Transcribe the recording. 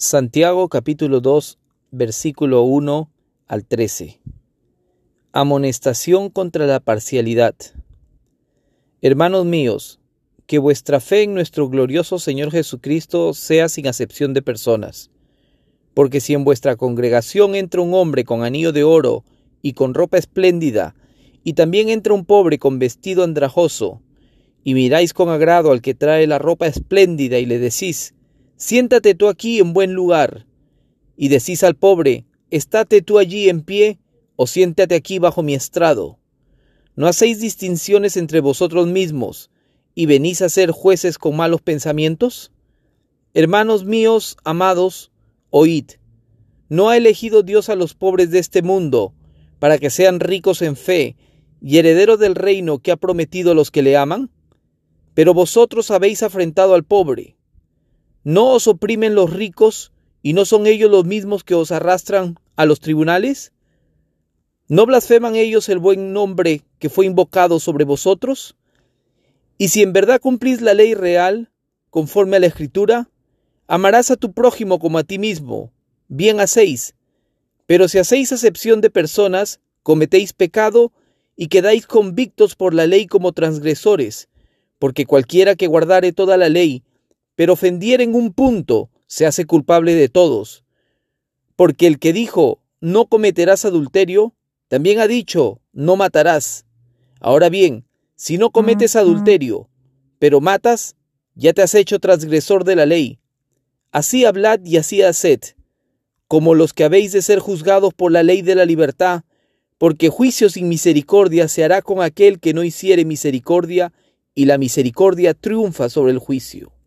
Santiago capítulo 2 versículo 1 al 13. Amonestación contra la parcialidad. Hermanos míos, que vuestra fe en nuestro glorioso Señor Jesucristo sea sin acepción de personas. Porque si en vuestra congregación entra un hombre con anillo de oro y con ropa espléndida, y también entra un pobre con vestido andrajoso, y miráis con agrado al que trae la ropa espléndida y le decís, siéntate tú aquí en buen lugar, y decís al pobre, estate tú allí en pie, o siéntate aquí bajo mi estrado. ¿No hacéis distinciones entre vosotros mismos, y venís a ser jueces con malos pensamientos? Hermanos míos, amados, oíd. ¿No ha elegido Dios a los pobres de este mundo, para que sean ricos en fe, y herederos del reino que ha prometido a los que le aman? Pero vosotros habéis afrentado al pobre. ¿No os oprimen los ricos y no son ellos los mismos que os arrastran a los tribunales? ¿No blasfeman ellos el buen nombre que fue invocado sobre vosotros? Y si en verdad cumplís la ley real, conforme a la Escritura, amarás a tu prójimo como a ti mismo, bien hacéis. Pero si hacéis acepción de personas, cometéis pecado y quedáis convictos por la ley como transgresores, porque cualquiera que guardare toda la ley, pero ofendiera en un punto, se hace culpable de todos. Porque el que dijo, no cometerás adulterio, también ha dicho, no matarás. Ahora bien, si no cometes adulterio, pero matas, ya te has hecho transgresor de la ley. Así hablad y así haced, como los que habéis de ser juzgados por la ley de la libertad, porque juicio sin misericordia se hará con aquel que no hiciere misericordia, y la misericordia triunfa sobre el juicio.